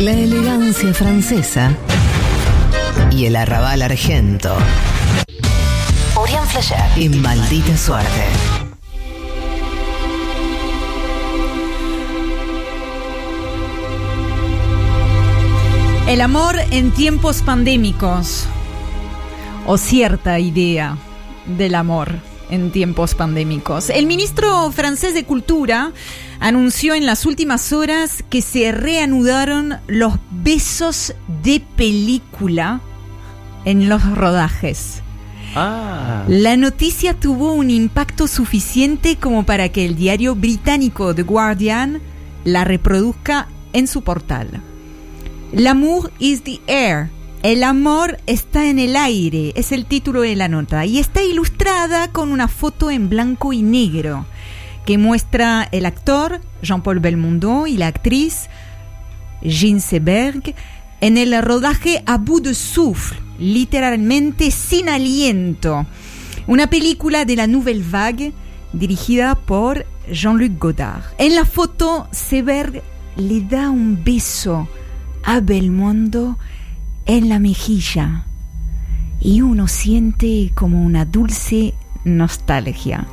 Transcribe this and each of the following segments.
La elegancia francesa y el arrabal argento. Orián Flasher y maldita suerte. El amor en tiempos pandémicos. O cierta idea del amor en tiempos pandémicos. El ministro francés de Cultura anunció en las últimas horas que se reanudaron los besos de película en los rodajes. Ah. La noticia tuvo un impacto suficiente como para que el diario británico The Guardian la reproduzca en su portal. L'amour is the air. El amor está en el aire, es el título de la nota, y está ilustrada con una foto en blanco y negro que muestra el actor Jean-Paul Belmondo y la actriz Jean Seberg en el rodaje a bout de souffle, literalmente sin aliento. Una película de la Nouvelle Vague dirigida por Jean-Luc Godard. En la foto, Seberg le da un beso a Belmondo en la mejilla y uno siente como una dulce nostalgia.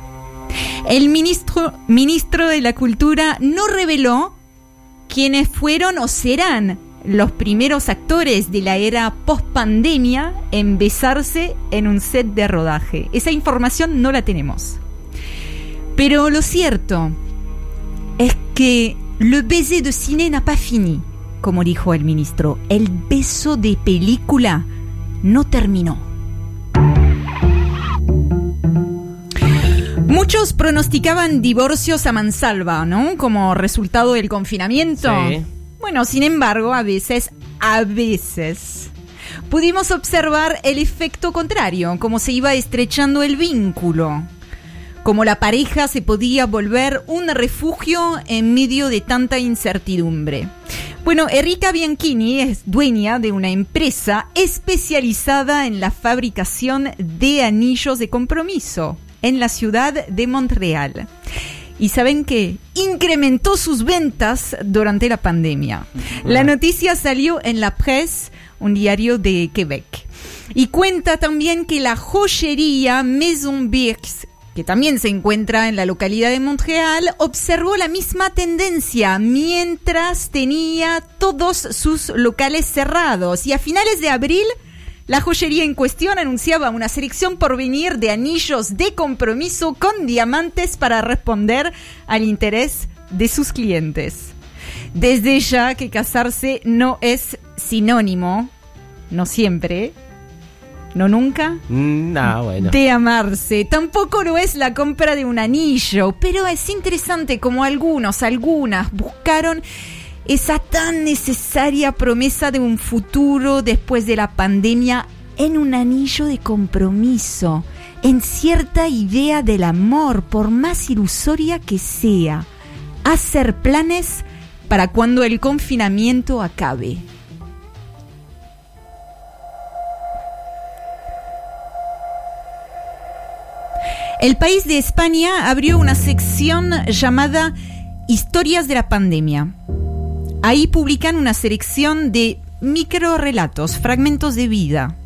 El ministro, ministro de la Cultura no reveló quiénes fueron o serán los primeros actores de la era post-pandemia en besarse en un set de rodaje. Esa información no la tenemos. Pero lo cierto es que le baiser de cine n'a pas fini, como dijo el ministro. El beso de película no terminó. Muchos pronosticaban divorcios a mansalva, ¿no? Como resultado del confinamiento. Sí. Bueno, sin embargo, a veces, a veces, pudimos observar el efecto contrario, como se iba estrechando el vínculo, como la pareja se podía volver un refugio en medio de tanta incertidumbre. Bueno, Erika Bianchini es dueña de una empresa especializada en la fabricación de anillos de compromiso en la ciudad de Montreal. Y saben que incrementó sus ventas durante la pandemia. La noticia salió en La Presse, un diario de Quebec. Y cuenta también que la joyería Maison Birks, que también se encuentra en la localidad de Montreal, observó la misma tendencia mientras tenía todos sus locales cerrados. Y a finales de abril, la joyería en cuestión anunciaba una selección por venir de anillos de compromiso con diamantes para responder al interés de sus clientes. Desde ya que casarse no es sinónimo, no siempre, no nunca, Mm, No, bueno. de amarse. Tampoco lo es la compra de un anillo, pero es interesante como algunos, algunas buscaron esa tan necesaria promesa de un futuro después de la pandemia en un anillo de compromiso, en cierta idea del amor, por más ilusoria que sea. Hacer planes para cuando el confinamiento acabe. El país de España abrió una sección llamada Historias de la pandemia. Ahí publican una selección de microrelatos, fragmentos de vida,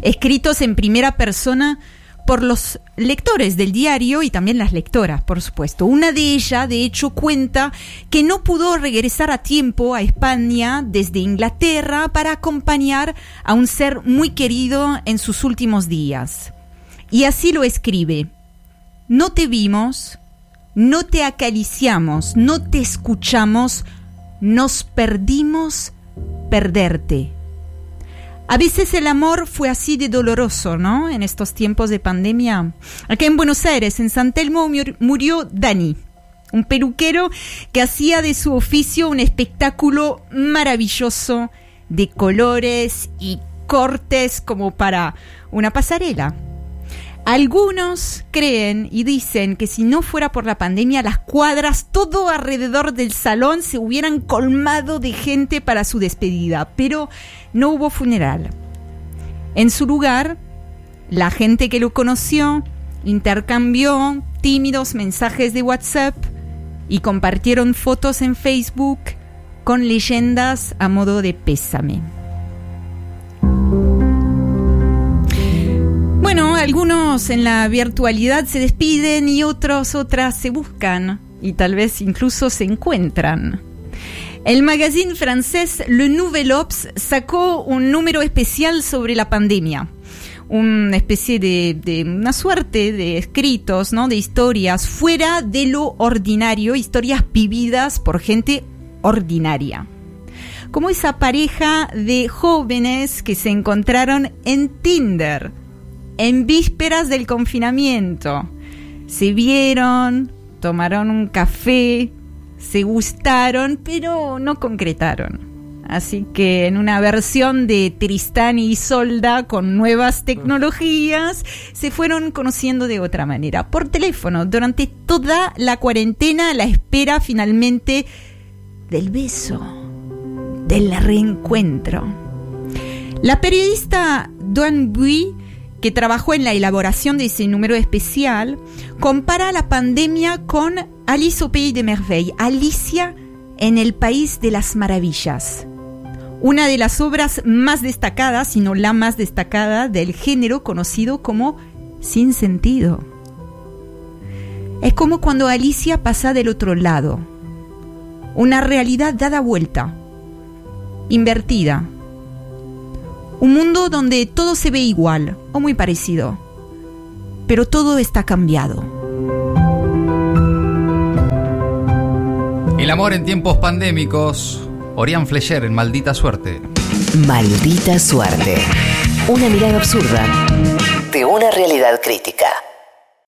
escritos en primera persona por los lectores del diario y también las lectoras, por supuesto. Una de ellas, de hecho, cuenta que no pudo regresar a tiempo a España desde Inglaterra para acompañar a un ser muy querido en sus últimos días. Y así lo escribe. No te vimos, no te acariciamos, no te escuchamos, nos perdimos perderte. A veces el amor fue así de doloroso, ¿no? En estos tiempos de pandemia. Acá en Buenos Aires, en San Telmo, mur- murió Dani, un peluquero que hacía de su oficio un espectáculo maravilloso de colores y cortes como para una pasarela. Algunos creen y dicen que si no fuera por la pandemia, las cuadras todo alrededor del salón se hubieran colmado de gente para su despedida, pero no hubo funeral. En su lugar, la gente que lo conoció intercambió tímidos mensajes de WhatsApp y compartieron fotos en Facebook con leyendas a modo de pésame. Algunos en la virtualidad se despiden y otros, otras se buscan y tal vez incluso se encuentran. El magazine francés Le Nouvel Obs sacó un número especial sobre la pandemia. Una especie de, de, una suerte de escritos, ¿no? De historias fuera de lo ordinario, historias vividas por gente ordinaria. Como esa pareja de jóvenes que se encontraron en Tinder en vísperas del confinamiento. Se vieron, tomaron un café, se gustaron, pero no concretaron. Así que en una versión de Tristán y Isolda con nuevas tecnologías, se fueron conociendo de otra manera, por teléfono, durante toda la cuarentena, a la espera finalmente del beso, del reencuentro. La periodista Duan Bui que trabajó en la elaboración de ese número especial, compara la pandemia con Alice au Pays de Merveille, Alicia en el País de las Maravillas. Una de las obras más destacadas, si no la más destacada, del género conocido como Sin Sentido. Es como cuando Alicia pasa del otro lado. Una realidad dada vuelta, invertida, un mundo donde todo se ve igual o muy parecido, pero todo está cambiado. El amor en tiempos pandémicos. Orián Flecher en Maldita Suerte. Maldita Suerte. Una mirada absurda de una realidad crítica.